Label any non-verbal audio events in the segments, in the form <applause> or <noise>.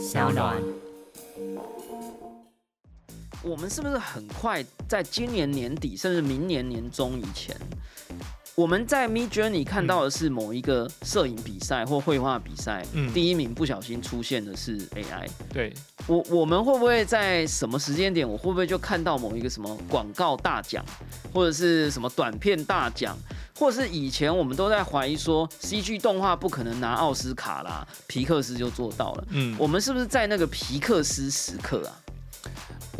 小暖。我们是不是很快在今年年底，甚至明年年中以前，我们在 Mid Journey 看到的是某一个摄影比赛或绘画比赛，嗯第一名不小心出现的是 AI。对，我我们会不会在什么时间点，我会不会就看到某一个什么广告大奖，或者是什么短片大奖，或者是以前我们都在怀疑说 CG 动画不可能拿奥斯卡啦，皮克斯就做到了。嗯，我们是不是在那个皮克斯时刻啊？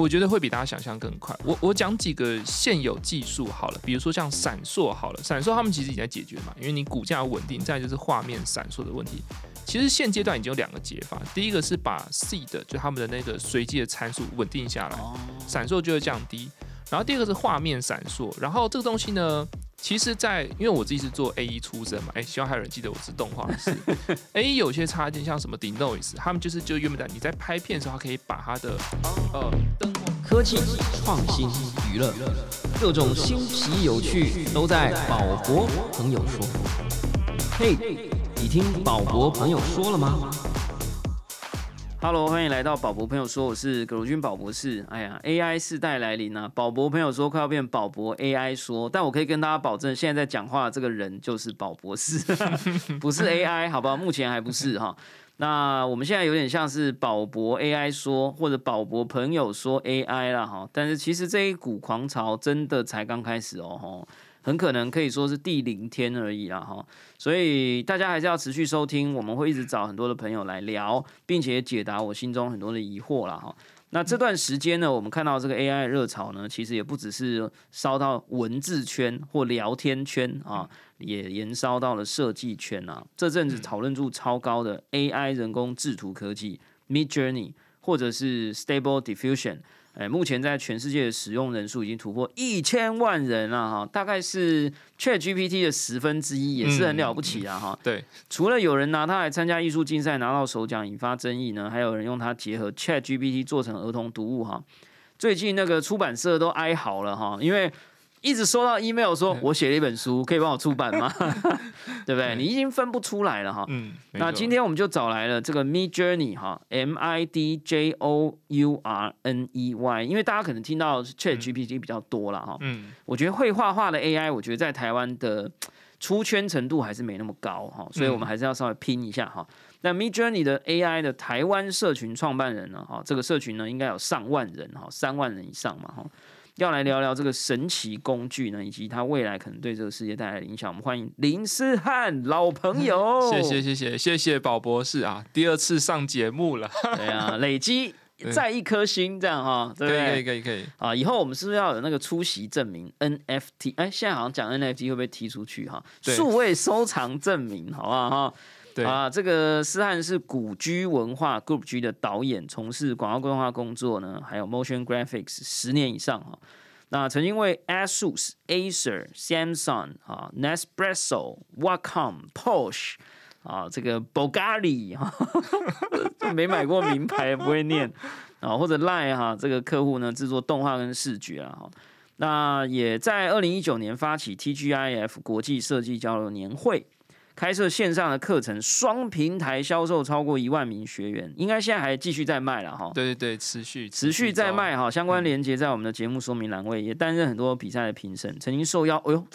我觉得会比大家想象更快。我我讲几个现有技术好了，比如说像闪烁好了，闪烁他们其实已经在解决嘛，因为你骨架稳定，再来就是画面闪烁的问题。其实现阶段已经有两个解法，第一个是把 seed 就他们的那个随机的参数稳定下来，哦，闪烁就会降低。然后第二个是画面闪烁，然后这个东西呢，其实在，因为我自己是做 A E 出身嘛，哎，希望还有人记得我是动画师。<laughs> A E 有些插件像什么 Denoise，他们就是就原本的你在拍片的时候，它可以把它的呃灯光科技、创新、娱乐，各种新奇有趣都在宝博朋友说。嘿，你听宝博朋友说了吗？Hello，欢迎来到宝博朋友说，我是葛如君宝博士。哎呀，AI 世代来临啊！宝博朋友说快要变宝博 AI 说，但我可以跟大家保证，现在在讲话的这个人就是宝博士，<laughs> 不是 AI，好不好？目前还不是哈。那我们现在有点像是宝博 AI 说，或者宝博朋友说 AI 啦哈。但是其实这一股狂潮真的才刚开始哦哈，很可能可以说是第零天而已啦哈。所以大家还是要持续收听，我们会一直找很多的朋友来聊，并且解答我心中很多的疑惑啦哈。那这段时间呢，我们看到这个 AI 热潮呢，其实也不只是烧到文字圈或聊天圈啊，也延烧到了设计圈啊。这阵子讨论度超高的 AI 人工制图科技 Mid Journey 或者是 Stable Diffusion。哎，目前在全世界的使用人数已经突破一千万人了哈，大概是 Chat GPT 的十分之一，也是很了不起啊哈。对，除了有人拿它来参加艺术竞赛拿到首奖引发争议呢，还有人用它结合 Chat GPT 做成儿童读物哈。最近那个出版社都哀嚎了哈，因为一直收到 email 说我写了一本书，可以帮我出版吗？<laughs> 对不对？你已经分不出来了哈。嗯，那今天我们就找来了这个 Mid Journey 哈，M I D J O U R N E Y，因为大家可能听到 Chat GPT 比较多了哈。嗯我觉得会画画的 AI，我觉得在台湾的出圈程度还是没那么高哈，所以我们还是要稍微拼一下哈。那 Mid Journey 的 AI 的台湾社群创办人呢，哈，这个社群呢应该有上万人哈，三万人以上嘛哈。要来聊聊这个神奇工具呢，以及它未来可能对这个世界带来的影响。我们欢迎林思翰老朋友，<laughs> 谢谢谢谢谢谢宝博士啊，第二次上节目了，<laughs> 对啊，累积 <laughs> 对在一颗星这样哈，对可以可？以可以可以，啊，以后我们是不是要有那个出席证明 NFT？哎，现在好像讲 NFT 会不会踢出去哈？数位收藏证明，好不好哈？对啊，这个思翰是古居文化 Group G 的导演，从事广告规划工作呢，还有 motion graphics 十年以上哈。那曾经为 ASUS、Acer、Samsung 啊、Nespresso、Wacom、Porsche 啊，这个 Bulgari 哈，<laughs> 没买过名牌不会念啊，或者 Line 哈，这个客户呢制作动画跟视觉啊哈。那也在二零一九年发起 TGIF 国际设计交流年会，开设线上的课程，双平台销售超过一万名学员，应该现在还继续在卖了哈。对对对，持续持续在卖哈，相关链接在我们的节目说明栏位，也担任很多比赛的评审，曾经受邀，哎呦，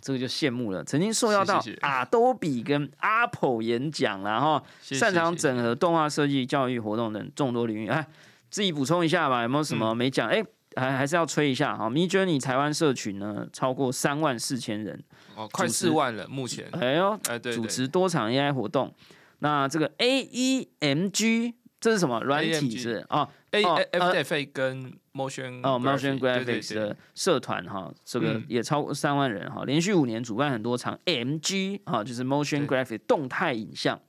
这个就羡慕了，曾经受邀到谢谢 Adobe 跟 Apple 演讲了哈，谢谢擅长整合动画设计、教育活动等众多领域，哎，自己补充一下吧，有没有什么没讲？哎、还还是要吹一下哈。Mid Journey 台湾社群呢，超过三万四千人，哦，快四万了，目前，哎呦，哎对，主持多场 AI 活动。那这个 AEMG 这是什么软体是啊？A 哦 F 呃 F A 跟 Motion 哦，Motion 对对 Graphics 的社团哈，这个嗯也超过三万人哈，连续五年主办很多场 MG 哈，就是 Motion Graphics 动态影像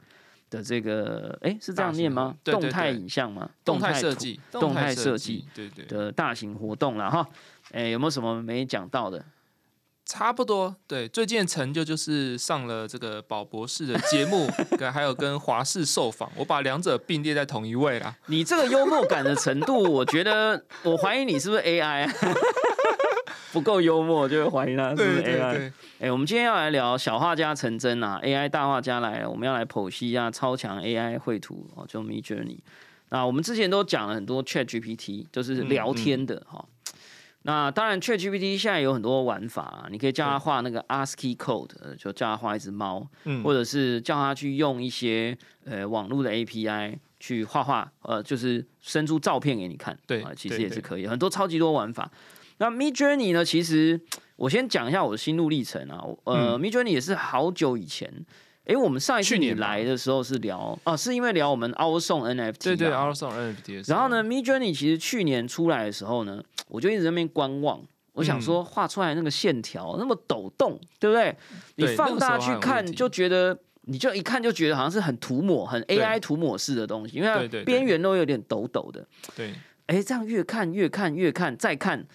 的这个，哎，是这样念吗活？对对动态影像吗？动态设计，动态设设计，对对，的大型活动了哈。哎，有没有什么没讲到的？差不多。对，最近的成就就是上了这个宝博士的节目，<laughs> 跟还有跟华视受访，我把两者并列在同一位啦。你这个幽默感的程度，我觉得我怀疑你是不是 AI 啊？<laughs> 不够幽默，就会怀疑他是不是 AI。对对，哎、我们今天要来聊小画家成真啊，AI 大画家来了，我们要来剖析一下超强 AI 绘图哦，就 Mid Journey。那我们之前都讲了很多 Chat GPT，就是聊天的哈、那当然，Chat GPT 现在有很多玩法、啊，你可以叫他画那个 ASCII code，呃就叫他画一只猫，嗯或者是叫他去用一些呃网络的 API 去画画，呃，就是生出照片给你看。对啊，其实也是可以，很多超级多玩法。那 Mid Journey 呢？其实 <tsk> 我先讲一下我的心路历程啊。呃、m i d Journey 也是好久以前。诶，我们上一次你来的时候是聊啊，是因为聊我们 Our Song NFT 对对啊 o u t s o n NFT 然后呢，Mid Journey 其实去年出来的时候呢，<tsk> 我就一直在那边观望。我想嗯说，画出来那个线条那么抖动，对不对？你放大去看，就觉得你就一看就觉得好像是很涂抹、很 AI 涂抹式的东西，因为边缘都有点抖抖的。对，哎，这样越看越看越看再看，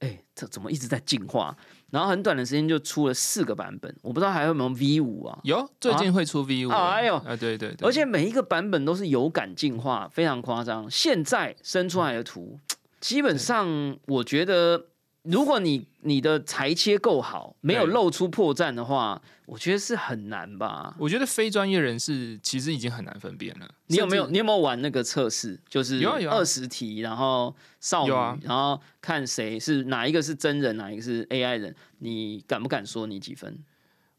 哎，这怎么一直在进化？然后很短的时间就出了四个版本，我不知道还有没有 V 五啊？有最近会出 V 五，哎呦啊对对对，而且每一个版本都是有感进化，非常夸张。现在生出来的图，<tsk> 基本上我觉得，如果你你的裁切够好，没有露出破绽的话，我觉得是很难吧。我觉得非专业人士其实已经很难分辨了。你有没有你有没有玩那个测试？就是有啊有啊二十题，然后少女，有啊然后看谁是哪一个是真人，哪一个是 AI 人，你敢不敢说你几分？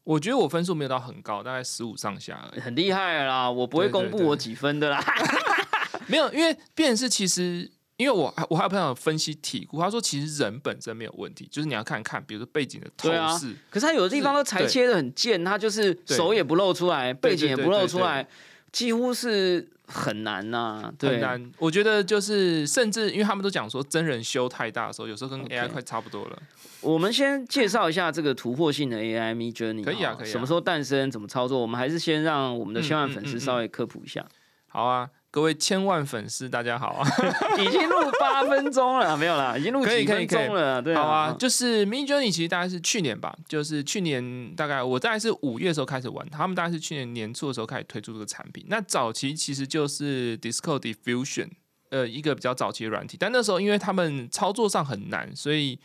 我觉得我分数没有到很高，大概十五上下而已。很厉害啦，我不会对对对公布我几分的啦。<laughs> 没有，因为变成是其实，因为我还我还有朋友分析题库，他说其实人本身没有问题，就是你要看看，比如说背景的透视，可是他有的地方都裁切的很贱，他就是手也不露出来，背景也不露出来，几乎是很难呐、对很难。我觉得就是甚至因为他们都讲说真人修太大的时候，有时候跟 AI 快差不多了。我们先介绍一下这个突破性的 AI Mid Journey，可以啊可以啊什么时候诞生，怎么操作？我们还是先让我们的千万粉丝稍微科普一下。好啊，各位千万粉丝，大家好啊！<laughs> 已经录八分钟了，没有啦，已经录几分钟了，对好啊，啊，就是 Mid Journey 其实大概是去年吧，就是去年大概我大概是五月的时候开始玩，他们大概是去年年初的时候开始推出这个产品。那早期其实就是 Disco Diffusion，呃，一个比较早期的软体，但那时候因为他们操作上很难，所以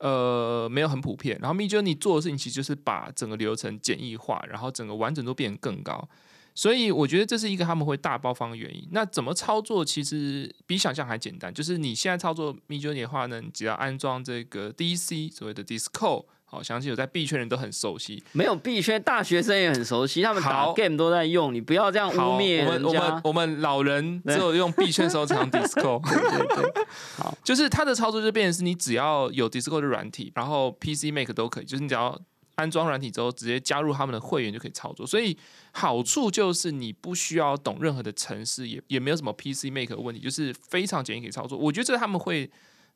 呃没有很普遍。然后 Mid Journey 做的事情其实就是把整个流程简易化，然后整个完整度变得更高。所以我觉得这是一个他们会大爆发的原因。那怎么操作其实比想象还简单，就是你现在操作 Mid Journey 的话呢，你只要安装这个 DC 所谓的 Disco，好，相信有在币圈人都很熟悉。没有币圈大学生也很熟悉，他们打好 game 都在用，你不要这样污，蔑我们我们。我们老人只有用币圈时候才用 Disco。<laughs> 对对，<laughs> 好，就是它的操作就变成是你只要有 Discord 的软体，然后 PC Make 都可以，就是你只要安装软体之后，直接加入他们的会员就可以操作。所以好处就是你不需要懂任何的城市，也也没有什么 PC Make 的问题，就是非常简易可以操作。我觉得这是他们会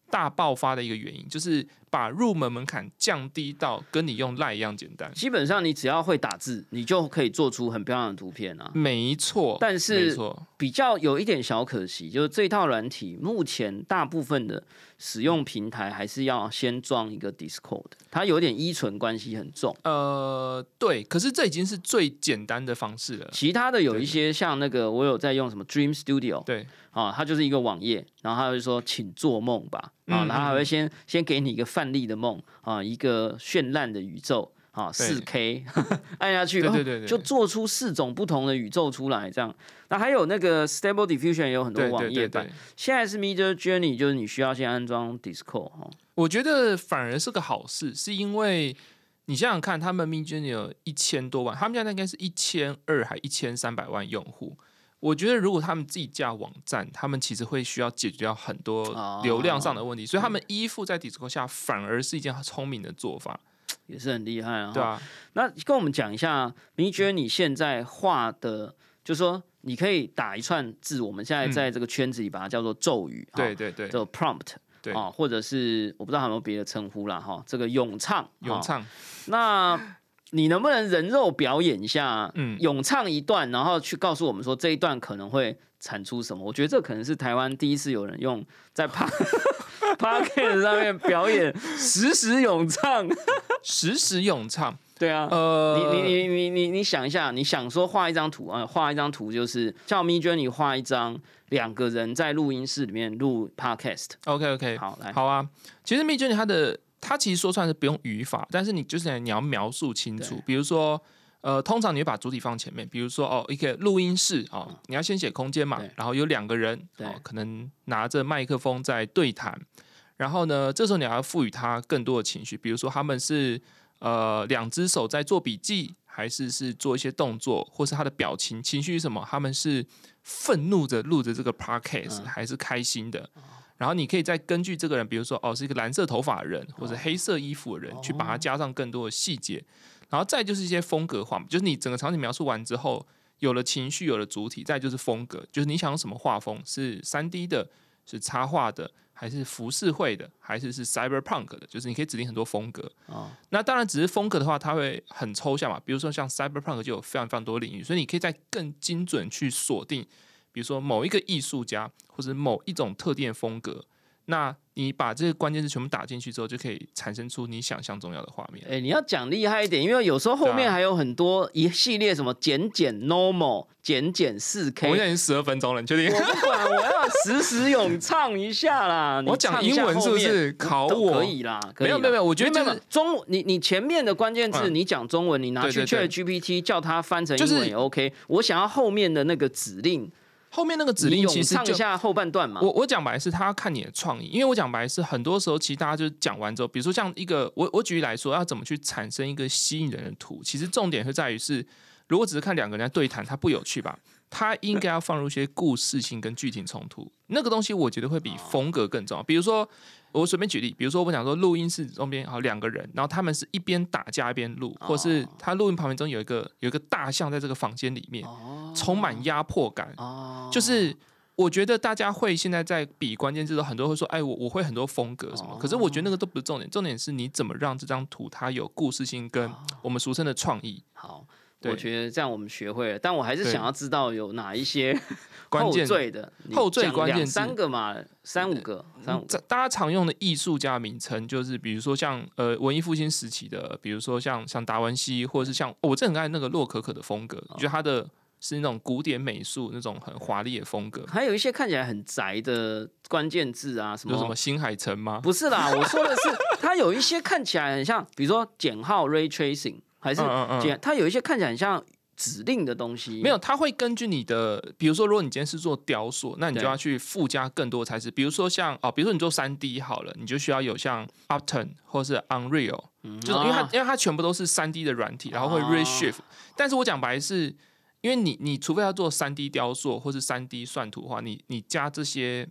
大爆发的一个原因，就是把入门门槛降低到跟你用赖一样简单。基本上你只要会打字，你就可以做出很漂亮的图片啊。没错，但是，比较有一点小可惜，就是这套软体目前大部分的使用平台还是要先装一个 Discord，它有点依存关系很重。呃，对，可是这已经是最简单的方式了。其他的有一些像那个，我有在用什么 Dream Studio，对，啊，它就是一个网页，然后它就说请做梦吧，啊，嗯然后还会先先给你一个范例的梦啊，一个绚烂的宇宙啊，四 K <laughs> 按下去，哦对对对对。就做出四种不同的宇宙出来，这样。那还有那个 Stable Diffusion 也有很多对网页版现在是 Mid Journey，就是你需要先安装 Discord 哈、我觉得反而是个好事，是因为你想想看，他们 Mid Journey 有一千多万，他们现在应该是一千二还一千三百万用户。我觉得如果他们自己架网站，他们其实会需要解决掉很多哦流量上的问题，所以他们依附在 Discord 下，反而是一件聪明的做法，也是很厉害啊。对啊，那跟我们讲一下 Mid Journey 现在画的，就是说你可以打一串字，我们现在在这个圈子里把它叫做咒语，哈对对对，叫 prompt，对啊，或者是我不知道还有没有别的称呼啦，哈，这个咏唱，哈。咏唱，那你能不能人肉表演一下，嗯咏唱一段，然后去告诉我们说这一段可能会产出什么？我觉得这可能是台湾第一次有人用在 p p d c a t 上面表演实时咏唱。实时咏唱，<laughs> 对啊，呃，你你你你你你想一下，你想说画一张图啊，画一张图就是叫 n e y 画一张两个人在录音室里面录 podcast。OK OK，好，来，好啊，其实咪娟她的它其实说出来是不用语法，但是你就是你要描述清楚。比如说，呃，通常你会把主体放前面，比如说哦，一个录音室哦，你要先写空间嘛，然后有两个人哦，可能拿着麦克风在对谈，然后呢，这时候你要赋予他更多的情绪，比如说他们是呃两只手在做笔记，还是是做一些动作，或是他的表情情绪是什么？他们是愤怒着录着这个 podcast，、嗯还是开心的？然后你可以再根据这个人，比如说哦是一个蓝色头发的人，或者黑色衣服的人，去把它加上更多的细节。然后再就是一些风格化嘛，就是你整个场景描述完之后，有了情绪，有了主体，再就是风格，就是你想用什么画风，是三 D 的，是插画的，还是浮世绘的，还是是 cyberpunk 的，就是你可以指定很多风格。哦，那当然，只是风格的话，它会很抽象嘛。比如说像 cyberpunk 就有非常非常多领域，所以你可以再更精准去锁定，比如说某一个艺术家或者某一种特定的风格。那你把这些关键字全部打进去之后，就可以产生出你想象中要的画面。哎、你要讲厉害一点，因为有时候后面还有很多一系列什么减减 normal、减减四 K，我现在已经十二分钟了，你确定？我不管，我要时时咏唱一下啦。<laughs> 你我讲英文是不是考我可以啦，可以啦没有没有没有我觉得中，你你前面的关键字嗯你讲中文，你拿去 Chat 对 GPT 叫它翻成英文也 OK。我想要后面的那个指令，后面那个指令其实就下后半段嘛。我我讲白是他要看你的创意，因为我讲白是很多时候其实大家就是讲完之后，比如说像一个我我举例来说，要怎么去产生一个吸引人的图，其实重点是在于是，如果只是看两个人在对谈，它不有趣吧？它应该要放入一些故事性跟剧情冲突，那个东西我觉得会比风格更重要。比如说我随便举例，比如说我想说录音室中边好两个人，然后他们是一边打架一边录，或是他录音旁边中有一个有一个大象在这个房间里面，哦。充满压迫感，哦，就是我觉得大家会现在在比关键字的时候，很多人会说，哎，我我会很多风格什么，哦。可是我觉得那个都不是重点，重点是你怎么让这张图它有故事性跟我们俗称的创意。好。对我觉得这样我们学会了，但我还是想要知道有哪一些 <laughs> 后缀的，你后缀关键字三个嘛，三五个，三五大家常用的艺术家名称，就是比如说像呃文艺复兴时期的，比如说像像达文西，或者是像、哦我真的很爱那个洛可可的风格，我觉得他的是那种古典美术那种很华丽的风格。还有一些看起来很宅的关键字啊，什么有什么新海诚吗？不是啦，我说的是它有一些看起来很像，比如说减号 ray tracing，还是嗯嗯它有一些看起来很像指令的东西。没有，它会根据你的，比如说，如果你今天是做雕塑，那你就要去附加更多的材质，比如说像哦，比如说你做三 D 好了，你就需要有像 Opton 或是 Unreal，嗯就是因为它、啊因为它全部都是三 D 的软体，然后会哦 reshift。但是我讲白是，因为你你除非要做三 D 雕塑或是三 D 算图的话，你你加这些。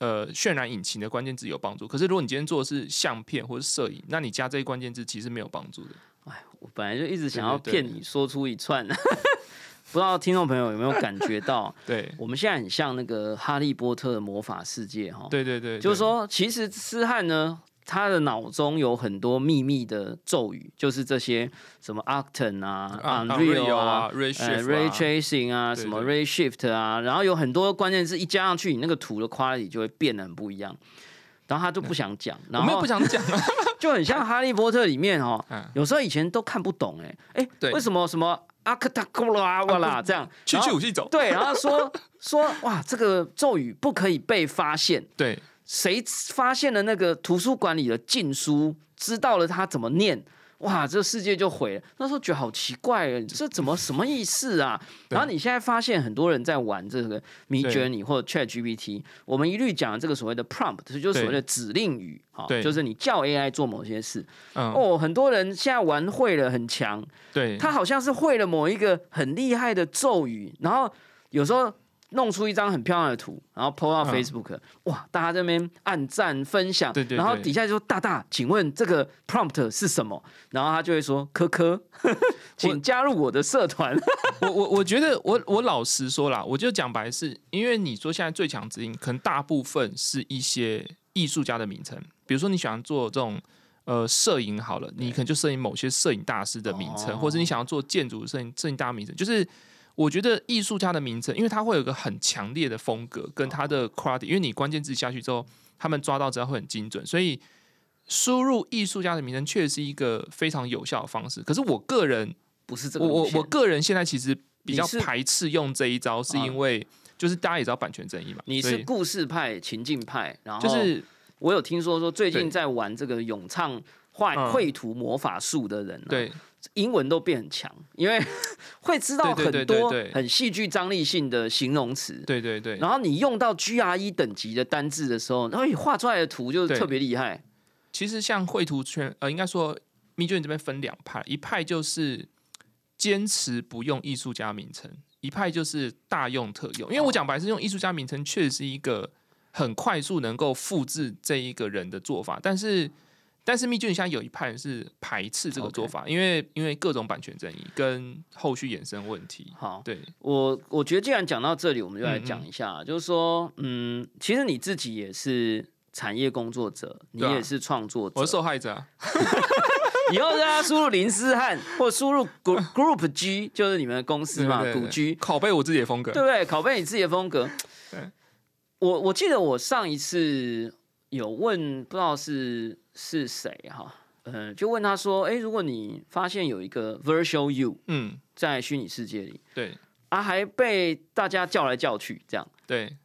呃，渲染引擎的关键字有帮助，可是如果你今天做的是相片或是摄影，那你加这些关键字其实没有帮助的。我本来就一直想要骗你说出一串，<laughs> 不知道听众朋友有没有感觉到，<laughs> 对，我们现在很像那个哈利波特的魔法世界哈。对对对，对就是说，其实思翰呢，他的脑中有很多秘密的咒语，就是这些什么 Octane 啊、啊 Unreal 啊、，Ray Tracing 啊，什么对 Ray Shift 啊，然后有很多关键字一加上去，你那个图的 quality 就会变得很不一样。然后他就不想讲，然后不想讲。啊，<laughs> 就很像《哈利波特》里面哦嗯，有时候以前都看不懂哎哎，对。为什么什么阿克塔古拉哇啦这样，去去武器走。对，然后说 <laughs> 说哇，这个咒语不可以被发现，对，谁发现了那个图书馆里的禁书，知道了他怎么念，哇，这世界就毁了。那时候觉得好奇怪，这怎么什么意思啊？然后你现在发现很多人在玩这个 Midjourney 或者 Chat GPT，我们一律讲这个所谓的 prompt，就是所谓的指令语，哈，对就是你叫 AI 做某些事。嗯，哦，很多人现在玩会了很强，对，他好像是会了某一个很厉害的咒语，然后有时候弄出一张很漂亮的图，然后 PO 到嗯 Facebook，、哇，大家这边按赞分享，对对对然后底下就说大大，请问这个 prompt 是什么？然后他就会说科科，<laughs> 请加入我的社团。<laughs> 我我我觉得我我老实说啦，我就讲白是，因为你说现在最强指引，可能大部分是一些艺术家的名称，比如说你喜欢做这种。呃，摄影好了，你可能就摄影某些摄影大师的名称，哦或者你想要做建筑摄影摄影大名称，就是我觉得艺术家的名称，因为它会有一个很强烈的风格跟它的 quality，因为你关键字下去之后，他们抓到之后会很精准，所以输入艺术家的名称确实是一个非常有效的方式。可是我个人不是这个我我我个人现在其实比较排斥用这一招，是因为就是大家也知道版权争议嘛，你是故事派、情境派，然后就是我有听说说最近在玩这个咏唱画嗯绘图魔法术的人、啊，，对英文都变很强，因为 <laughs> 会知道很多很戏剧张力性的形容词。对对对，然后你用到 GRE 等级的单字的时候，然后你画出来的图就是特别厉害。其实像绘图圈，呃，应该说 Midjourney 这边分两派，一派就是坚持不用艺术家名称，一派就是大用特用。因为我讲白是用艺术家名称，确实是一个很快速能够复制这一个人的做法，但是。但是 Midjourney 现在有一派人是排斥这个做法因为因为各种版权争议跟后续衍生问题。好，对，我我觉得既然讲到这里，我们就来讲一下，就是说，嗯，其实你自己也是产业工作者，你也是创作者。我是受害者啊。<laughs> <laughs> 以后大家输入林思翰或输入 Group G，就是你们的公司嘛，对对对股 G，拷贝我自己的风格。对不对？拷贝你自己的风格对。我我记得我上一次有问，不知道是是谁哈，呃，就问他说，哎，如果你发现有一个 Virtual You 嗯，在虚拟世界里对啊，还被大家叫来叫去，这样。对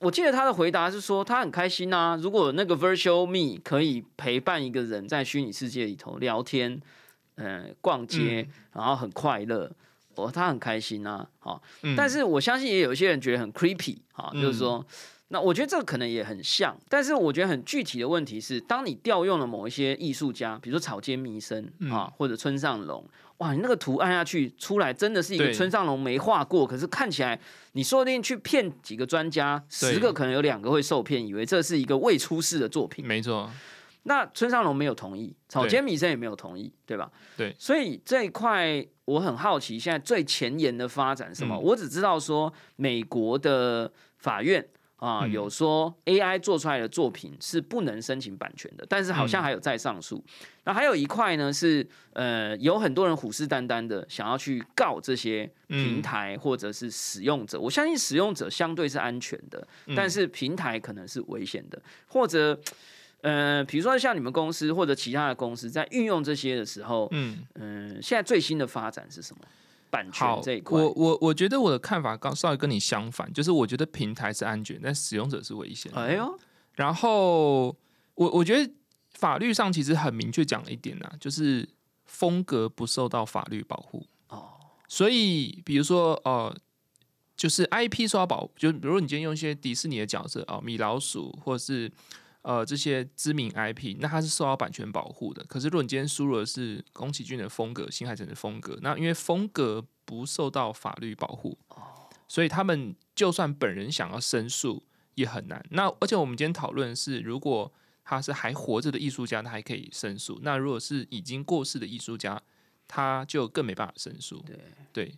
我记得他的回答是说，他很开心啊。如果那个 Virtual Me 可以陪伴一个人在虚拟世界里头聊天，呃，逛街，嗯然后很快乐，哦，他很开心啊。好，嗯但是我相信也有一些人觉得很 creepy 哈，嗯就是说，那我觉得这个可能也很像，但是我觉得很具体的问题是，当你调用了某一些艺术家，比如说草间弥生嗯啊，或者村上隆，哇，你那个图按下去出来，真的是一个村上隆没画过，可是看起来你说不定去骗几个专家，十个可能有两个会受骗，以为这是一个未出世的作品。没错。那村上隆没有同意，草间弥生也没有同意，对吧？对所以这一块我很好奇，现在最前沿的发展是什么？嗯我只知道说美国的法院啊、嗯有说 AI 做出来的作品是不能申请版权的，但是好像嗯还有再上诉。那还有一块呢是呃，有很多人虎视眈眈的想要去告这些平嗯台或者是使用者。我相信使用者相对是安全的，嗯但是平台可能是危险的，或者呃，比如说像你们公司或者其他的公司在运用这些的时候，嗯，嗯、现在最新的发展是什么？版权好这一，块，我我我觉得我的看法刚稍微跟你相反，就是我觉得平台是安全，但使用者是危险。哎呦，然后我我觉得法律上其实很明确讲了一点啊，就是风格不受到法律保护。哦，所以比如说呃，就是 IP 受到保，就比如你今天用一些迪士尼的角色啊、米老鼠或是呃这些知名 IP，那它是受到版权保护的。可是如果你今天输入的是宫崎骏的风格、新海诚的风格，那因为风格不受到法律保护，所以他们就算本人想要申诉也很难。那而且我们今天讨论是，如果他是还活着的艺术家，他还可以申诉；那如果是已经过世的艺术家，他就更没办法申诉。对对，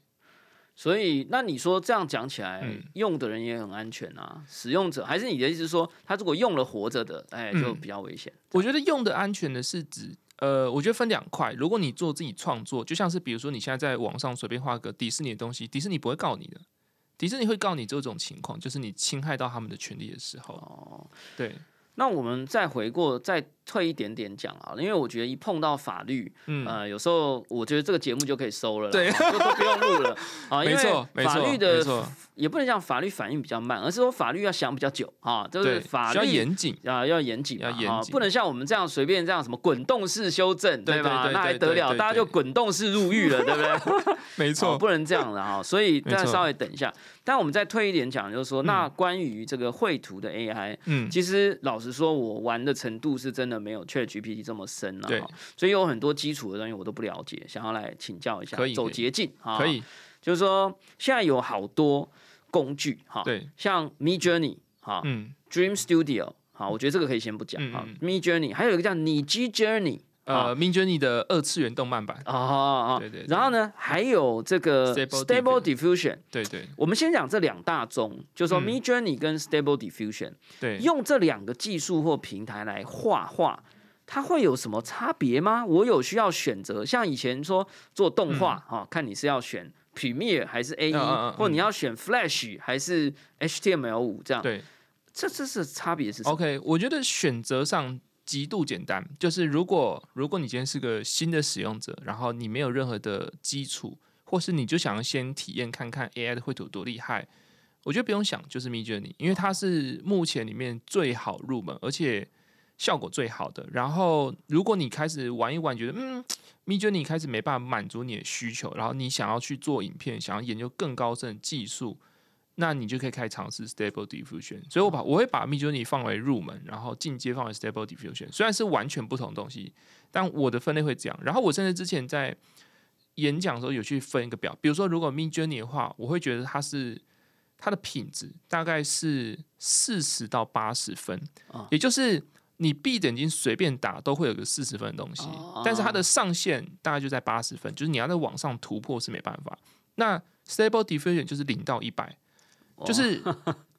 所以那你说这样讲起来，嗯用的人也很安全啊，使用者还是你的意思说，他如果用了活着的，哎，就嗯比较危险。我觉得用的安全的是指，呃，我觉得分两块。如果你做自己创作，就像是比如说你现在在网上随便画个迪士尼的东西，迪士尼不会告你的。迪士尼会告你这种情况，就是你侵害到他们的权利的时候。哦，对，那我们再回过，再退一点点讲啊，因为我觉得一碰到法律，嗯，呃，有时候我觉得这个节目就可以收了，对就都不用录了啊，<laughs> 因没为法律的错也不能讲法律反应比较慢，而是说法律要想比较久啊，就是法律要严谨。啊，要严谨，啊要严谨不能像我们这样随便这样什么滚动式修正，对吧？那还得了？大家就滚动式入狱了，对不对？<laughs> 没错，不能这样的哈。所以大家稍微等一下。但我们再退一点讲，就是说，那关于这个绘图的 AI，嗯，其实老实说，我玩的程度是真的没有 Chat GPT 这么深了、对所以有很多基础的东西我都不了解，想要来请教一下，走可以走捷径啊。可，以，就是说现在有好多工具哈，对，像 Me Journey 哈、嗯，Dream Studio，好，我觉得这个可以先不讲啊。Me Journey，还有一个叫你 G Journey 呃 m i n Journey 的二次元动漫版，啊啊，对对对然后呢，还有这个 Stable Diffusion。对对我们先讲这两大宗，就是说嗯 Me Journey 跟 Stable Diffusion，、对，用这两个技术或平台来画画。它会有什么差别吗？我有需要选择，像以前说做动画哈、看你是要选 Premiere 还是 A E，、或你要选 Flash 还是 HTML 五这样。对这这是差别是什么？，OK，我觉得选择上极度简单，就是如果如果你今天是个新的使用者，然后你没有任何的基础，或是你就想要先体验看看 AI 的绘图多厉害，我觉得不用想，就是 Mid Journey，因为它是目前里面最好入门，而且效果最好的。然后如果你开始玩一玩，觉得嗯，Mid Journey 开始没办法满足你的需求，然后你想要去做影片，想要研究更高深的技术，那你就可以开始尝试 Stable Diffusion。所以我把我会把 Mid Journey 放为入门，然后进阶放为 Stable Diffusion。虽然是完全不同的东西，但我的分类会这样。然后我甚至之前在演讲的时候有去分一个表，比如说如果 Mid Journey 的话，我会觉得它是它的品质大概是四十到八十分，啊也就是你闭着眼睛随便打都会有个四十分的东西，哦但是它的上限大概就在八十分，就是你要在网上突破是没办法。那 Stable Diffusion 就是零到一百，就是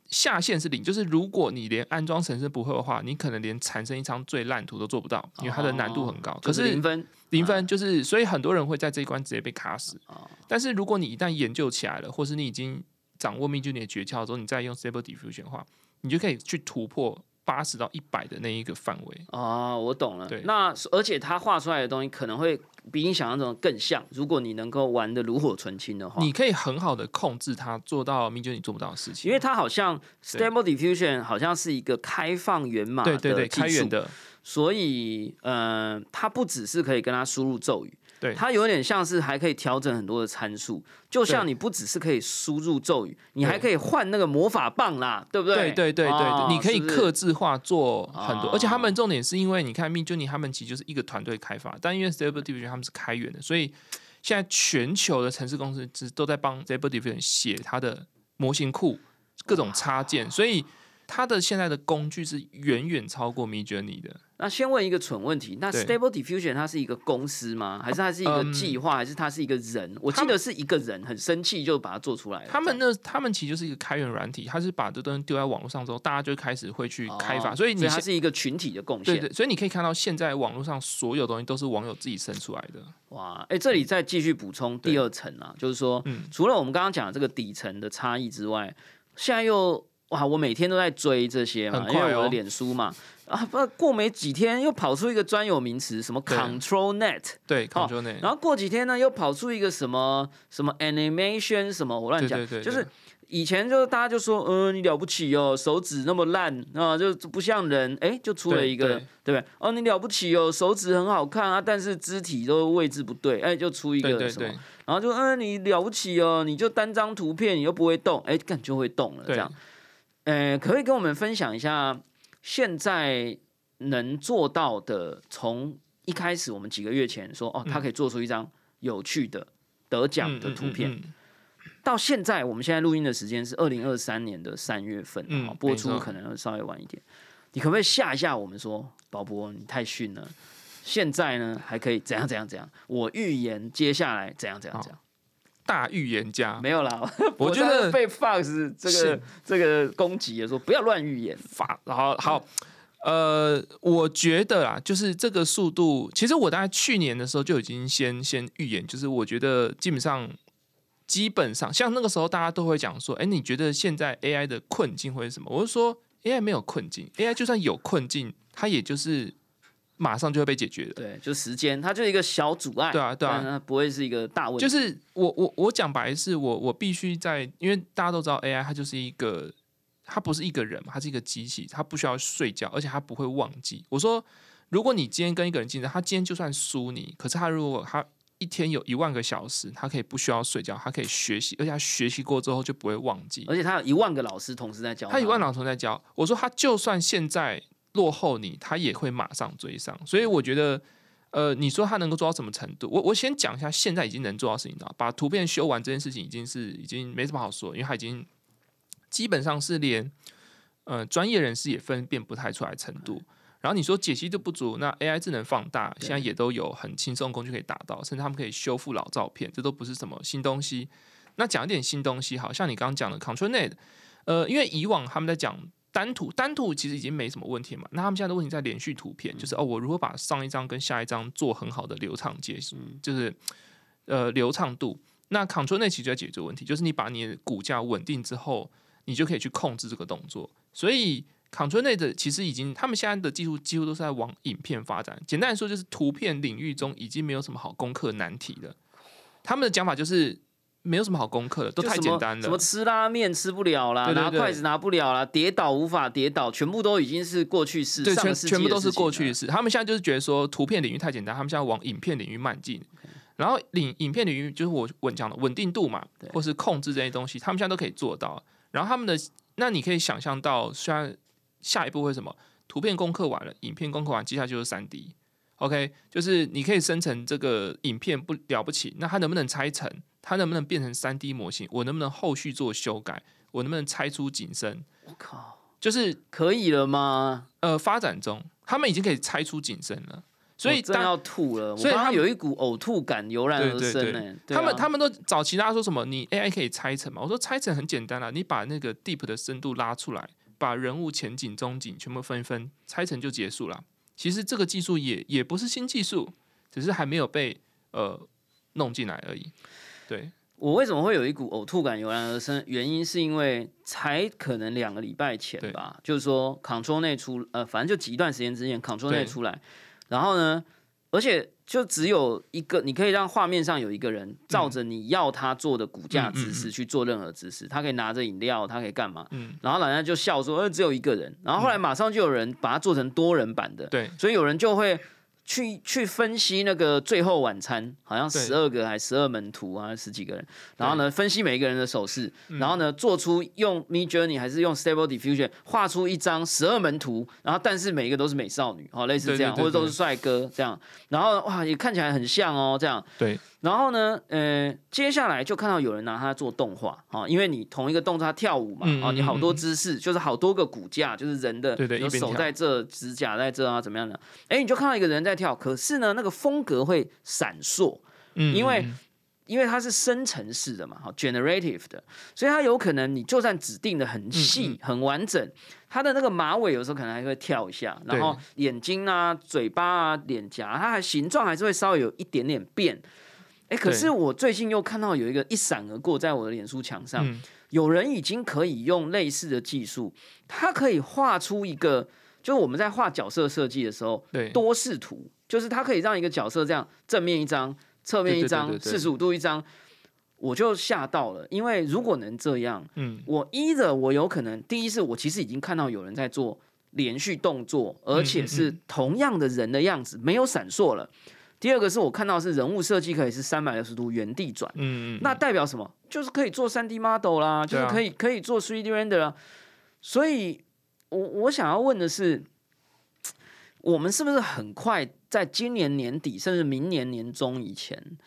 下限是零，就是如果你连安装程式不会的话，你可能连产生一张最烂图都做不到，因为它的难度很高。可是零分，零分就是，所以很多人会在这一关直接被卡死。哦但是如果你一旦研究起来了，或是你已经掌握 Mid Journey 的诀窍之后，你再用 Stable Diffusion 的话，你就可以去突破八十到一百的那一个范围。哦，我懂了对。那而且他画出来的东西可能会比你想象中更像，如果你能够玩的炉火纯青的话。你可以很好的控制它，做到 Mid Journey 做不到的事情。因为它好像 Stable Diffusion 好像是一个开放源码的对对对，技术开源，的，所以呃，它不只是可以跟它输入咒语，对。它有点像是还可以调整很多的参数，就像你不只是可以输入咒语，你还可以换那个魔法棒啦，对不对？对对对对哦，你可以克制化做很多，哦而且他们重点是因为你看 Mid Journey 他们其实就是一个团队开发，但因为 Stable Diffusion 他们是开源的，所以现在全球的城市公司只都在帮 Stable Diffusion 写它的模型库、各种插件，所以它的现在的工具是远远超过 Mid Journey 的。那先问一个蠢问题，那 Stable Diffusion 它是一个公司吗？还是它是一个嗯计划？还是它是一个人？我记得是一个人很生气就把它做出来了。他们那，他们其实就是一个开源软体，它是把这东西丢在网络上之后，大家就开始会去开发，哦所以你现它是一个群体的贡献。对对，所以你可以看到现在网络上所有东西都是网友自己生出来的。哇，哎、这里再继续补充第二层啊，就是说，嗯除了我们刚刚讲的这个底层的差异之外，现在又哇，我每天都在追这些嘛，很快哦因为我的脸书嘛，啊，不过没几天又跑出一个专有名词，什么 Control Net，对好，Control 内、然后过几天呢又跑出一个什么什么 Animation 什么，我乱讲，对对对就是以前就是大家就说，嗯、你了不起哦，手指那么烂啊，就不像人，哎，就出了一个，对对。不对？哦，你了不起哦，手指很好看啊，但是肢体都位置不对，哎，就出一个什么，然后就嗯、你了不起哦，你就单张图片，你又不会动，哎，干就会动了，这对样，呃，可以跟我们分享一下现在能做到的？从一开始我们几个月前说，哦，他可以做出一张有趣的得奖的图片，嗯嗯嗯到现在，我们现在录音的时间是二零二三年的三月份，播出可能会稍微晚一点。你可不可以吓一下我们说，宝博你太逊了？现在呢还可以怎样怎样怎样？我预言接下来怎样怎样怎样？大预言家，没有啦，<laughs> 我觉得被 Fox 这个是这个攻击了，说不要乱预言。法好好。呃，我觉得啊，就是这个速度，其实我大概去年的时候就已经先先预言，就是我觉得基本上基本上像那个时候大家都会讲说，哎，你觉得现在 AI 的困境会是什么？我是说 AI 没有困境，AI 就算有困境，它也就是马上就会被解决的。对，就时间，它就是一个小阻碍。对啊对啊不会是一个大问题。就是我我我讲白是我我必须在，因为大家都知道 AI 它就是一个，它不是一个人嘛，它是一个机器，它不需要睡觉，而且它不会忘记。我说，如果你今天跟一个人竞争，他今天就算输你，可是他如果他一天有一万个小时，他可以不需要睡觉，他可以学习，而且他学习过之后就不会忘记。而且他有一万个老师同时在教他一万老师同时在教，我说他就算现在落后你，他也会马上追上。所以我觉得，呃，你说他能够做到什么程度？我我先讲一下现在已经能做到的事情了。把图片修完这件事情已经是已经没什么好说，因为他已经基本上是连呃专业人士也分辨不太出来程度。然后你说解析度不足，那 AI 智能放大现在也都有很轻松的工具可以达到，甚至他们可以修复老照片，这都不是什么新东西。那讲一点新东西，好像你刚刚讲的 ControlNet，呃，因为以往他们在讲单图，单图其实已经没什么问题嘛。那他们现在的问题在连续图片，就是哦，我如何把上一张跟下一张做很好的流畅接，就是呃流畅度。那 ControlNet 其实就在解决这个问题，就是你把你的骨架稳定之后，你就可以去控制这个动作。所以 ControlNet 其实已经，他们现在的技术几乎都是在往影片发展。简单来说，就是图片领域中已经没有什么好攻克难题了。他们的讲法就是，没有什么好攻克的，都太简单了什么。吃拉面吃不了啦，对对对拿筷子拿不了啦，跌倒无法跌倒，全部都已经是过去式，对，全全部都是过去的事。他们现在就是觉得说，图片领域太简单，他们现在往影片领域迈进。然后影影片领域就是我稳讲的稳定度嘛，或是控制这些东西，他们现在都可以做到。然后他们的，那你可以想象到，虽然下一步会什么，图片攻克完了，影片攻克完，接下来就是三 D。OK，就是你可以生成这个影片不了不起，那它能不能拆成？它能不能变成三 D 模型？我能不能后续做修改？我能不能拆出景深？我靠，就是可以了吗？呃发展中，他们已经可以拆出景深了。所以真要吐了，所以有一股呕吐感油然而生对呢。他们他们都早期大家说什么？你 AI 可以拆成嘛？我说拆成很简单啦，你把那个 deep 的深度拉出来，把人物前景、中景全部分一分，拆成就结束了。其实这个技术也也不是新技术，只是还没有被呃弄进来而已。对，我为什么会有一股呕吐感油然而生？原因是因为才可能两个礼拜前吧，就是说 Control 内出，呃，反正就几段时间之前 Control 内出来，然后呢，而且就只有一个，你可以让画面上有一个人照着你要他做的骨架姿势去做任何姿势，他可以拿着饮料，他可以干嘛？嗯。然后人家就笑说，呃，只有一个人。然后后来马上就有人把它做成多人版的，对，所以有人就会去去分析那个最后晚餐，好像十二个还十二门徒啊，十几个人，然后呢分析每一个人的手势，嗯。然后呢做出用 Me Journey 还是用 Stable Diffusion 画出一张十二门徒，然后但是每一个都是美少女，哦，类似这样，或者都是帅哥这样，然后哇也看起来很像哦，这样，对，然后呢，呃，接下来就看到有人拿它做动画，哦，因为你同一个动作它跳舞嘛，啊，嗯嗯你好多嗯姿势，就是好多个骨架，就是人的，对对一边跳在这，指甲在这啊，怎么样的？哎，你就看到一个人在跳，可是呢，那个风格会闪烁，嗯，因为嗯因为它是生成式的嘛，好 generative 的，所以它有可能你就算指定的很细、嗯很完整，它的那个马尾有时候可能还会跳一下，然后眼睛啊、嘴巴啊、脸颊，它还形状还是会稍微有一点点变。哎，可是我最近又看到有一个一闪而过，在我的脸书墙上，嗯有人已经可以用类似的技术，他可以画出一个，就是我们在画角色设计的时候，对多视图，就是他可以让一个角色这样正面一张，侧面一张，四十五度一张，我就吓到了。因为如果能这样，嗯我一的我有可能，第一是我其实已经看到有人在做连续动作，而且嗯是同样的人的样子，没有闪烁了。第二个是我看到是人物设计可以是三百六十度原地转，嗯，嗯那代表什么？就是可以做三 D model 啦，就是可以可以做 3D render 啦。所以我我想要问的是，我们是不是很快在今年年底，甚至明年年中以前，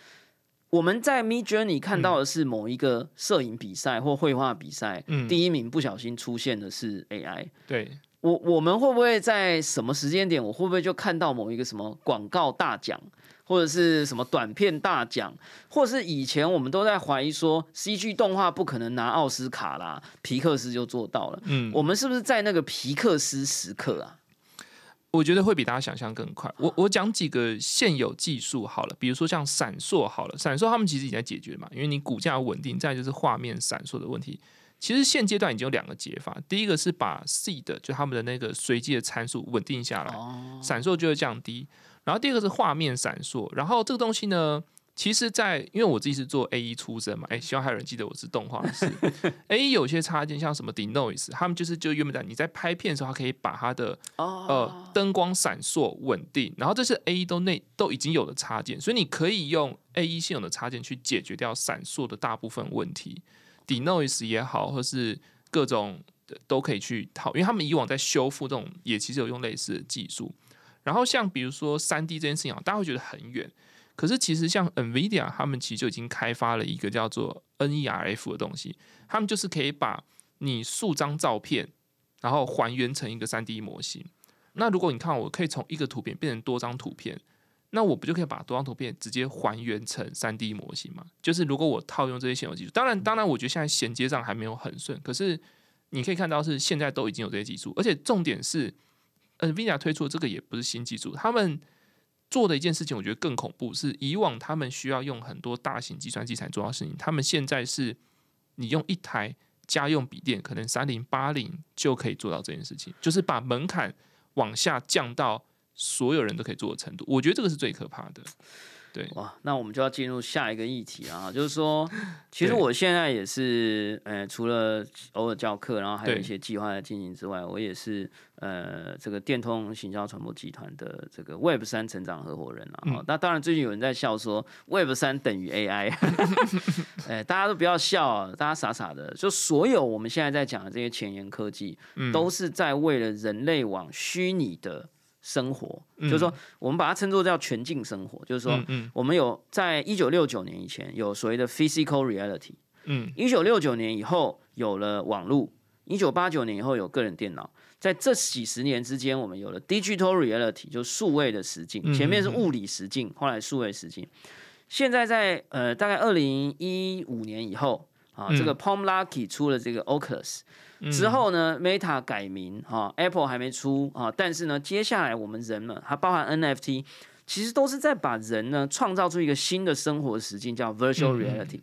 我们在 Mid Journey 看到的是某一个摄影比赛或绘画比赛，嗯第一名不小心出现的是 AI。对，我我们会不会在什么时间点，我会不会就看到某一个什么广告大奖，或者是什么短片大奖，或者是以前我们都在怀疑说 CG 动画不可能拿奥斯卡啦，皮克斯就做到了。嗯，我们是不是在那个皮克斯时刻啊？我觉得会比大家想象更快。我我讲几个现有技术好了，比如说像闪烁好了，闪烁他们其实已经在解决嘛，因为你骨架稳定，再就是画面闪烁的问题。其实现阶段已经有两个解法，第一个是把 seed 就他们的那个随机的参数稳定下来，哦，闪烁就会降低。然后第二个是画面闪烁，然后这个东西呢，其实在，因为我自己是做 A E 出身嘛，哎，希望还有人记得我是动画师。<laughs> A E 有些插件像什么 Denoise，他们就是就原本在你在拍片的时候，它可以把它的哦呃灯光闪烁稳定，然后这是 A E 都内都已经有的插件，所以你可以用 A E 现有的插件去解决掉闪烁的大部分问题，Denoise 也好，或是各种都可以去套，因为他们以往在修复这种也其实有用类似的技术。然后像比如说三 D 这件事情啊，大家会觉得很远，可是其实像 NVIDIA 他们其实就已经开发了一个叫做 NERF 的东西，他们就是可以把你数张照片，然后还原成一个三 D 模型。那如果你看，我可以从一个图片变成多张图片，那我不就可以把多张图片直接还原成三 D 模型吗？就是如果我套用这些现有技术，当然，当然，我觉得现在衔接上还没有很顺，可是你可以看到是现在都已经有这些技术，而且重点是，NVIDIA 推出这个也不是新技术，他们做的一件事情，我觉得更恐怖，是以往他们需要用很多大型计算机才做到事情，他们现在是你用一台家用笔电，可能三零八零就可以做到这件事情，就是把门槛往下降到所有人都可以做的程度。我觉得这个是最可怕的。对，哇，那我们就要进入下一个议题啊，就是说，<laughs> 其实我现在也是，呃，除了偶尔教课，然后还有一些计划在进行之外，我也是呃这个电通行销传播集团的这个 Web 三成长合伙人啊。那当然，最近有人在笑说 Web 三等于 AI，哎，<laughs> 大家都不要笑啊，大家傻傻的，就所有我们现在在讲的这些前沿科技，嗯。都是在为了人类往虚拟的生活，嗯就是说，我们把它称作叫全境生活，就是说。我们有在一九六九年以前有所谓的 physical reality，嗯一九六九年以后有了网络，一九八九年以后有个人电脑，在这几十年之间，我们有了 digital reality，就数位的实境，嗯前面是物理实境，后来数位实境，现在在呃大概二零一五年以后啊，嗯这个 Palm Lucky 出了这个 Oculus。嗯。之后呢，Meta 改名哈、a p p l e 还没出啊，但是呢，接下来我们人们，还包含 NFT，其实都是在把人呢创造出一个新的生活实境，叫 Virtual 嗯 Reality。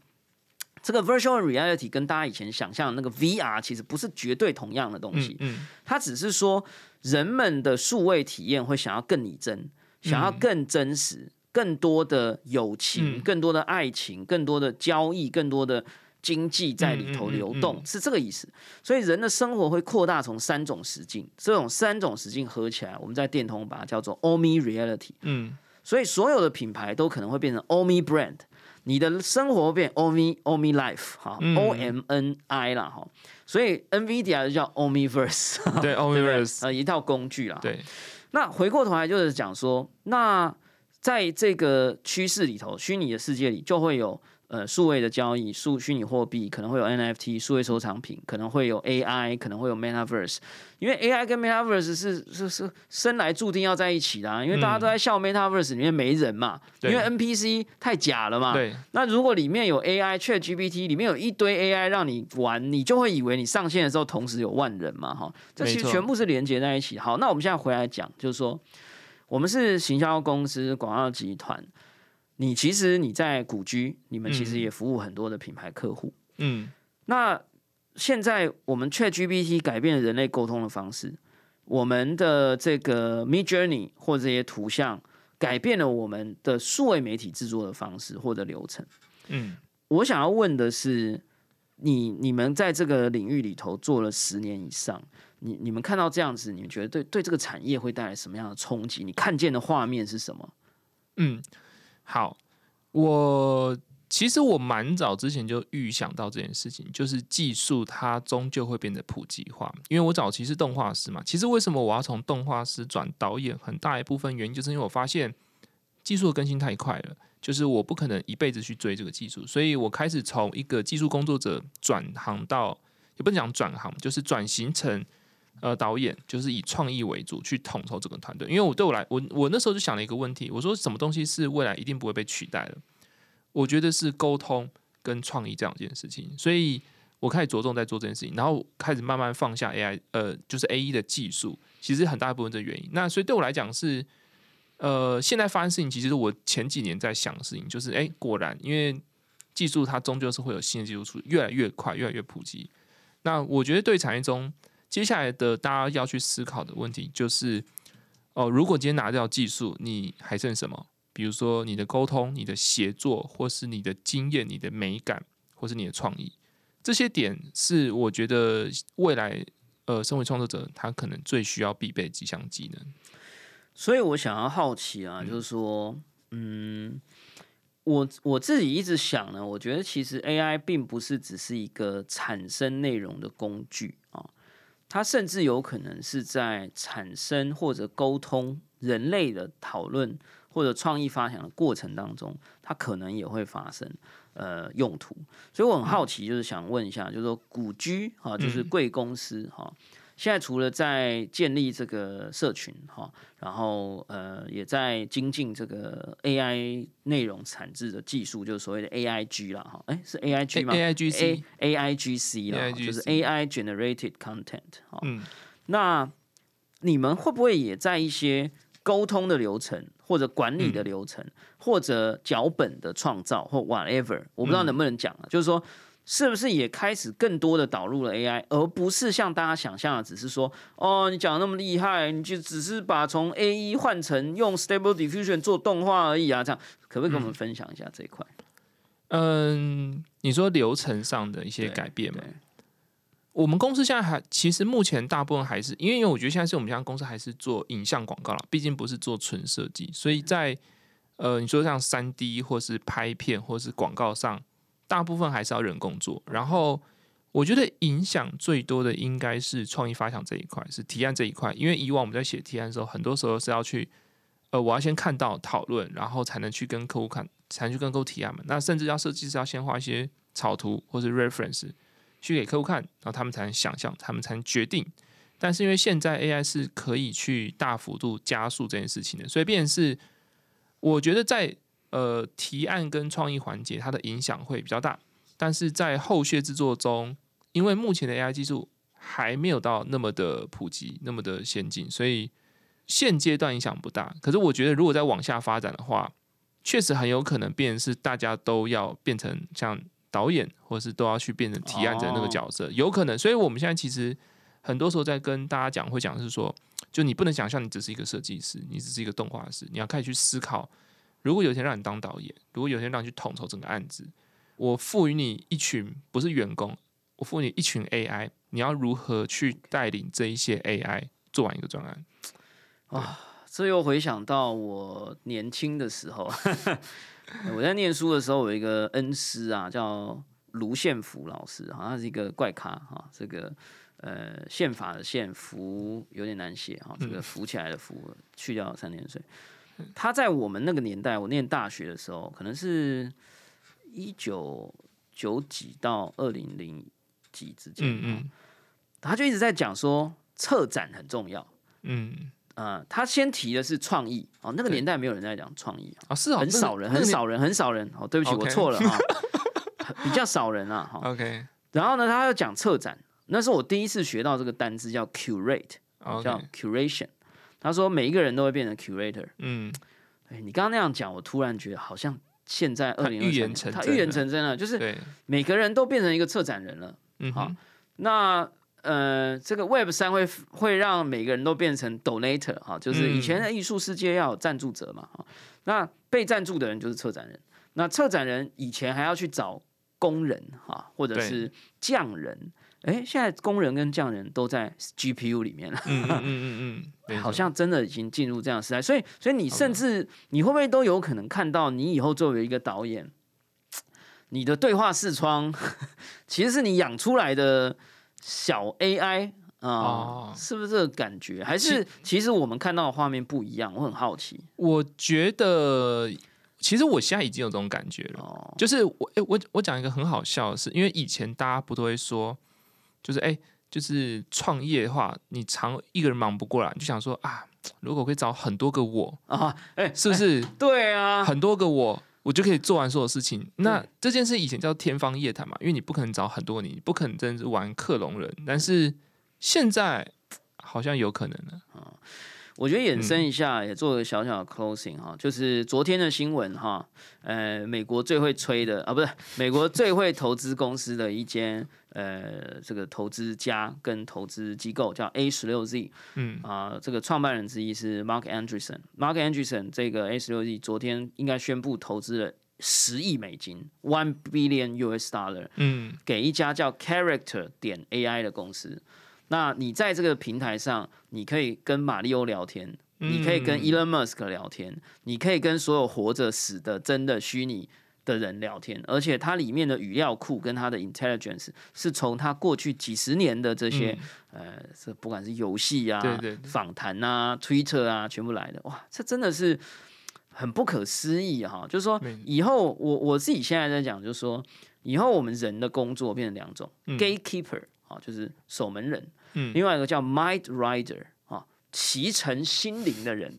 这个 Virtual Reality 跟大家以前想象的那个 VR 其实不是绝对同样的东西，嗯嗯。它只是说人们的数位体验会想要更拟真，想要更真实，更多的友情，嗯。更多的爱情，更多的交易，更多的经济在里头嗯嗯嗯流动，是这个意思。所以人的生活会扩大从三种实境，这种三种实境合起来，我们在电通把它叫做 Omi Reality。嗯所以所有的品牌都可能会变成 Omi Brand，你的生活变 Omi Omi Life 哈、嗯 o M N I 啦哈，所以 NVIDIA 就叫 <laughs> 不对 Omniverse，呃一套工具啦。对，那回过头来就是讲说，那在这个趋势里头，虚拟的世界里就会有呃数位的交易、数虚拟货币，可能会有 NFT 数位收藏品，可能会有 AI，可能会有 Metaverse。因为 AI 跟 Metaverse 是是是生来注定要在一起的、啊，因为大家都在笑 Metaverse 里面没人嘛，因对为 NPC 太假了嘛。对，那如果里面有 AI ChatGPT，里面有一堆 AI 让你玩，你就会以为你上线的时候同时有万人嘛，哈，这其实全部是连接在一起。好，那我们现在回来讲，就是说，我们是行销公司、广告集团，你其实你在古居，你们其实嗯也服务很多的品牌客户。嗯那现在我们 ChatGPT 改变了人类沟通的方式，我们的这个 Mid Journey 或这些图像改变了我们的数位媒体制作的方式或者流程。嗯我想要问的是，你你们在这个领域里头做了十年以上，你你们看到这样子，你们觉得对对这个产业会带来什么样的冲击？你看见的画面是什么？嗯，好，我其实我蛮早之前就预想到这件事情，就是技术它终究会变得普及化。因为我早期是动画师嘛，其实为什么我要从动画师转导演，很大一部分原因就是因为我发现技术的更新太快了，就是我不可能一辈子去追这个技术，所以我开始从一个技术工作者转行到，也不能讲转行，就是转型成。呃，导演就是以创意为主去统筹整个团队，因为我对我来，我我那时候就想了一个问题，我说什么东西是未来一定不会被取代的？我觉得是沟通跟创意这两件事情，所以我开始着重在做这件事情，然后开始慢慢放下 AI，呃，就是 A E 的技术，其实很大一部分的原因。那所以对我来讲是，呃，现在发生事情，其实是我前几年在想的事情，就是哎，果然因为技术它终究是会有新的技术出，越来越快，越来越普及。那我觉得对产业中接下来的大家要去思考的问题就是，哦，如果今天拿掉技术，你还剩什么？比如说你的沟通、你的协作，或是你的经验、你的美感，或是你的创意，这些点是我觉得未来呃，身为创作者他可能最需要必备几项技能。所以我想要好奇啊，就是说，嗯，我我自己一直想呢，我觉得其实 AI 并不是只是一个产生内容的工具啊，它甚至有可能是在产生或者沟通人类的讨论或者创意发想的过程当中，它可能也会发生呃用途。所以我很好奇，就是想问一下，就是说古居哈，就是嗯贵公司哈。现在除了在建立这个社群哈，然后呃也在精进这个 AI 内容产制的技术，就是所谓的 AIG 啦哈，哎是 AIG 吗？A I G C，A I G C 啦，AIGC 就是 AI generated content 哈。嗯。那你们会不会也在一些沟通的流程，或者管理的流程，或者脚本的创造或 whatever，我不知道能不能讲啊，就是说是不是也开始更多的导入了 AI，而不是像大家想象的，只是说哦，你讲的那么厉害，你就只是把从 A 一换成用 Stable Diffusion 做动画而已啊？这样可不可以跟我们分享一下这一块？嗯，你说流程上的一些改变嘛？我们公司现在还其实目前大部分还是因为因为我觉得现在是我们家公司还是做影像广告了，毕竟不是做纯设计，所以在呃你说像三 D 或是拍片或是广告上，大部分还是要人工做。然后我觉得影响最多的应该是创意发想这一块，是提案这一块，因为以往我们在写提案的时候，很多时候是要去呃我要先看到讨论，然后才能去跟客户看，才能去跟客户提案嘛。那甚至要设计师要先画一些草图或者 reference。去给客户看，然后他们才能想象，他们才能决定。但是因为现在 AI 是可以去大幅度加速这件事情的，所以便是我觉得在呃提案跟创意环节，它的影响会比较大。但是在后续制作中，因为目前的 AI 技术还没有到那么的普及，那么的先进，所以现阶段影响不大。可是我觉得，如果再往下发展的话，确实很有可能变是大家都要变成像。导演，或是都要去变成提案者那个角色，有可能。所以我们现在其实很多时候在跟大家讲，会讲是说，就你不能想象你只是一个设计师，你只是一个动画师，你要开始去思考，如果有一天让你当导演，如果有一天让你去统筹整个案子，我赋予你一群不是员工，我赋予你一群 AI，你要如何去带领这一些 AI 做完一个专案？啊，这又回想到我年轻的时候。<laughs> 我在念书的时候，有一个恩师啊，叫卢宪福老师，好像是一个怪咖哈。这个呃，宪法的宪福有点难写哈，这个浮起来的浮去掉三点水。他在我们那个年代，我念大学的时候，可能是一九九几到二零零几之间，嗯嗯，他就一直在讲说策展很重要，嗯。呃，他先提的是创意哦，那个年代没有人在讲创意啊，是很少人，很少人，很少人。哦，对不起，我错了哈，<laughs> 比较少人啊。哈，OK。然后呢，他要讲策展，那是我第一次学到这个单字叫 curate，叫 curation。他说每一个人都会变成 curator。嗯，哎，你刚刚那样讲，我突然觉得好像现在二零二三年，他预言成真了，就是每个人都变成一个策展人了。嗯，好，那。呃，这个 Web 三会会让每个人都变成 Donator 哈，就是以前的艺术世界要有赞助者嘛哈，那被赞助的人就是策展人，那策展人以前还要去找工人哈，或者是匠人，哎，现在工人跟匠人都在 GPU 里面了，嗯嗯嗯嗯，<laughs> 好像真的已经进入这样时代，所以所以你甚至你会不会都有可能看到你以后作为一个导演，你的对话视窗其实是你养出来的。小 AI 啊，是不是这个感觉？还是其实我们看到的画面不一样？我很好奇。我觉得，其实我现在已经有这种感觉了。就是我，哎，我我讲一个很好笑的事，因为以前大家不都会说，就是哎，就是创业的话，你常一个人忙不过来，就想说啊，如果可以找很多个我啊，哎，是不是？对啊，很多个我。我就可以做完所有事情。那这件事以前叫天方夜谭嘛，因为你不可能找很多你，不可能真的是玩克隆人。但是现在好像有可能了啊。我觉得衍生一下，也做个小小的 closing 哈，就是昨天的新闻哈，呃，美国最会吹的啊，不是美国最会投资公司的一间呃，这个投资家跟投资机构叫 A 十六 Z，嗯。啊，这个创办人之一是 Mark Andreessen，Mark Andreessen 这个 A 十六 Z 昨天应该宣布投资了十亿美金，one billion US dollar，嗯，给一家叫 Character 点 AI 的公司。那你在这个平台上，你可以跟马里欧聊天，你可以跟 Elon Musk 聊天，你可以跟所有活着、死的、真的、虚拟的人聊天，而且它里面的语料库跟它的 intelligence 是从它过去几十年的这些呃，这不管是游戏啊、访谈啊、Twitter 啊，全部来的，哇，这真的是很不可思议哈！就是说，以后我我自己现在在讲，就是说，以后我们人的工作变成两种，gatekeeper。就是守门人，嗯，另外一个叫 Mind Rider 啊，骑乘心灵的人，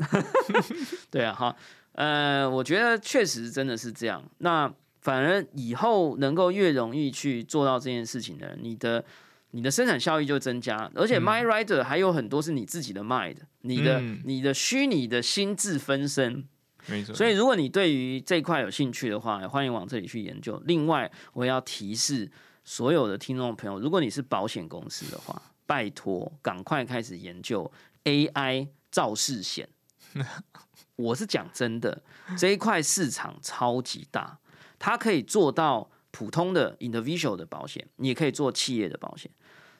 <laughs> 对啊，哈，呃，我觉得确实真的是这样。那反而以后能够越容易去做到这件事情的人，你的你的生产效益就增加，而且 Mind Rider 还有很多是你自己的 Mind，你的你的虚拟的心智分身，没错。所以如果你对于这一块有兴趣的话，欢迎往这里去研究。另外，我要提示。所有的听众朋友，如果你是保险公司的话，拜托赶快开始研究 AI 肇事险。<laughs> 我是讲真的，这一块市场超级大，它可以做到普通的 individual 的保险，你也可以做企业的保险。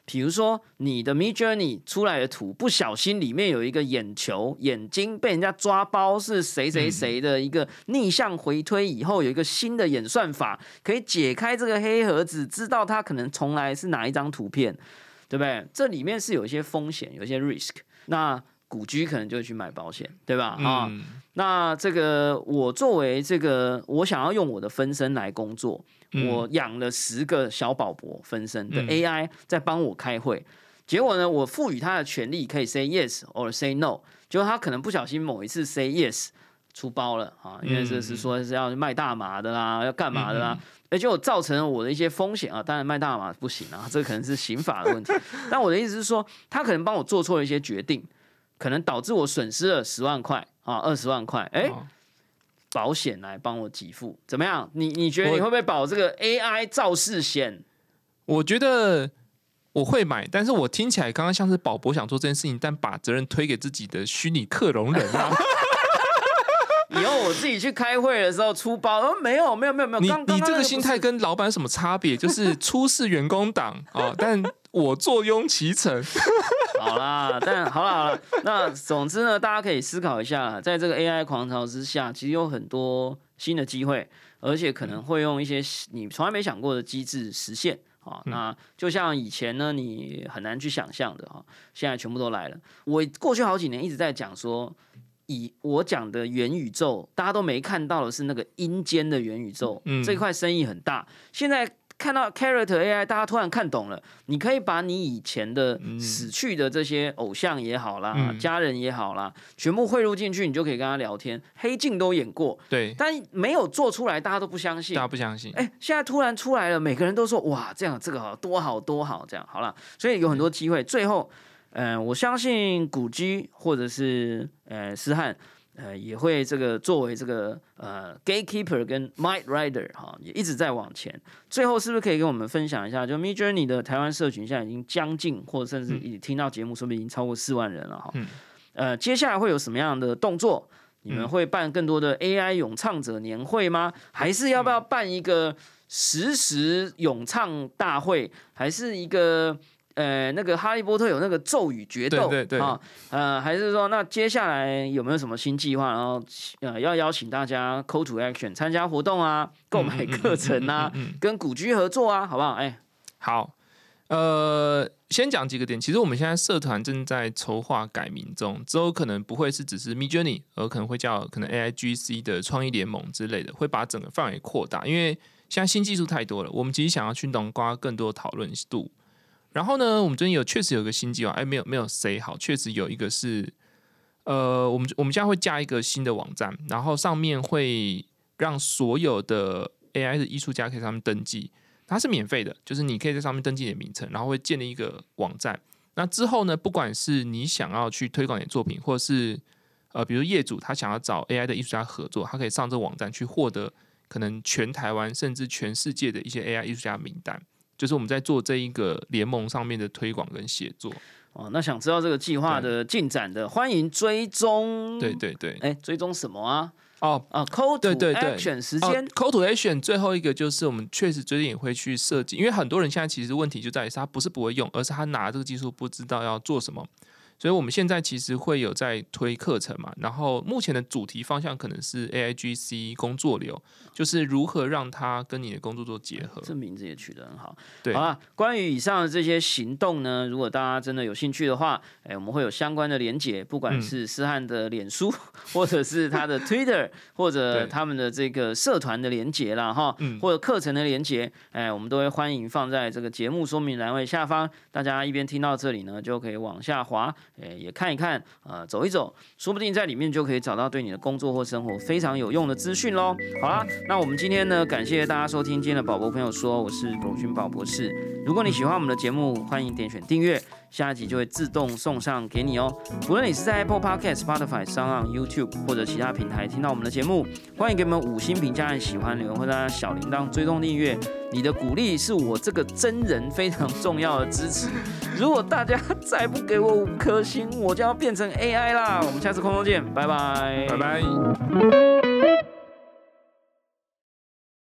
比如说，你的 mi Journey 出来的图不小心里面有一个眼球，眼睛被人家抓包，是谁谁谁的一个逆向回推以后有一个新的演算法，可以解开这个黑盒子，知道它可能从来是哪一张图片，对不对？这里面是有一些风险，有一些 risk。那古居可能就去买保险，对吧？啊，那这个我作为这个，我想要用我的分身来工作。我养了十个小宝宝分身的 AI 在帮我开会，结果呢，我赋予他的权利可以 say yes or say no，结果他可能不小心某一次 say yes 出包了啊，因为这是说是要卖大麻的啦，要干嘛的啦，而且我造成了我的一些风险啊，当然卖大麻不行啊，这可能是刑法的问题，<laughs> 但我的意思是说，他可能帮我做错了一些决定，可能导致我损失了十万块啊，二十万块，哎。保险来帮我给付，怎么样？你你觉得你会不会保这个 AI 肇事险？我觉得我会买，但是我听起来刚刚像是宝博想做这件事情，但把责任推给自己的虚拟克隆人啊。<laughs> 以后我自己去开会的时候出包，哦，没有没有没有没有，你你这个心态跟老板什么差别？就是出示员工党啊，但我坐拥其成。<laughs> 好啦，但好啦好啦，那总之呢，大家可以思考一下，在这个 AI 狂潮之下，其实有很多新的机会，而且可能会用一些你从来没想过的机制实现啊。那就像以前呢，你很难去想象的哈，现在全部都来了。我过去好几年一直在讲说。以我讲的元宇宙，大家都没看到的是那个阴间的元宇宙，嗯这块生意很大。现在看到 Character AI，大家突然看懂了。你可以把你以前的死去的这些偶像也好啦，家人也好啦，全部汇入进去，你就可以跟他聊天。黑镜都演过，对，但没有做出来，大家都不相信。大家不相信。哎，现在突然出来了，每个人都说哇，这样这个好多好多好，这样好了。所以有很多机会，最后。嗯，我相信古基或者是呃斯汉，呃也会这个作为这个呃 gatekeeper 跟 mind rider 哈，也一直在往前。最后是不是可以跟我们分享一下？就 Mid Journey 的台湾社群现在已经将近，或者甚至已听到节目，说不定已经超过四万人了哈。呃，接下来会有什么样的动作？你们会办更多的 AI 咏唱者年会吗？还是要不要办一个实时咏唱大会？还是一个？呃，那个哈利波特有那个咒语决斗啊，呃，还是说那接下来有没有什么新计划？然后呃，要邀请大家 call to action 参加活动啊，购买课程啊，跟古居合作啊，好不好？哎，好，呃，先讲几个点。其实我们现在社团正在筹划改名中，之后可能不会是只是 Me Journey，而可能会叫可能 AIGC 的创意联盟之类的，会把整个范围扩大。因为现在新技术太多了，我们其实想要去笼刮更多讨论度。然后呢，我们最近有确实有个新计划，哎，没有没有 say 好，确实有一个是，呃，我们我们现在会加一个新的网站，然后上面会让所有的 AI 的艺术家可以上面登记，它是免费的，就是你可以在上面登记你的名称，然后会建立一个网站。那之后呢，不管是你想要去推广你的作品，或者是呃，比如业主他想要找 AI 的艺术家合作，他可以上这个网站去获得可能全台湾甚至全世界的一些 AI 艺术家名单。就是我们在做这一个联盟上面的推广跟协作哦。那想知道这个计划的进展的，欢迎追踪。对对对，哎，追踪什么啊？哦啊，call to action 时间，call to action 最后一个就是我们确实最近也会去设计，因为很多人现在其实问题就在于他不是不会用，而是他拿这个技术不知道要做什么。所以我们现在其实会有在推课程嘛，然后目前的主题方向可能是 A I G C 工作流，就是如何让它跟你的工作做结合。这名字也取得很好。对，好了，关于以上的这些行动呢，如果大家真的有兴趣的话，哎，我们会有相关的连结，不管是思翰的脸书，或者是他的 Twitter，<laughs> 或者他们的这个社团的连结啦，哈，或者课程的连结，哎，我们都会欢迎放在这个节目说明栏位下方，大家一边听到这里呢，就可以往下滑。诶，也看一看，呃，走一走，说不定在里面就可以找到对你的工作或生活非常有用的资讯喽。好啦，那我们今天呢，感谢大家收听今天的宝博朋友说，我是荣勋宝博士。如果你喜欢我们的节目，欢迎点选订阅，下一集就会自动送上给你哦。无论你是在 Apple Podcast、Spotify、上岸 YouTube 或者其他平台听到我们的节目，欢迎给我们五星评价和喜欢留言，或者按小铃铛追踪订阅。你的鼓励是我这个真人非常重要的支持。<laughs> 如果大家再不给我五颗星，我就要变成 AI 啦！我们下次空中见，拜拜，拜拜。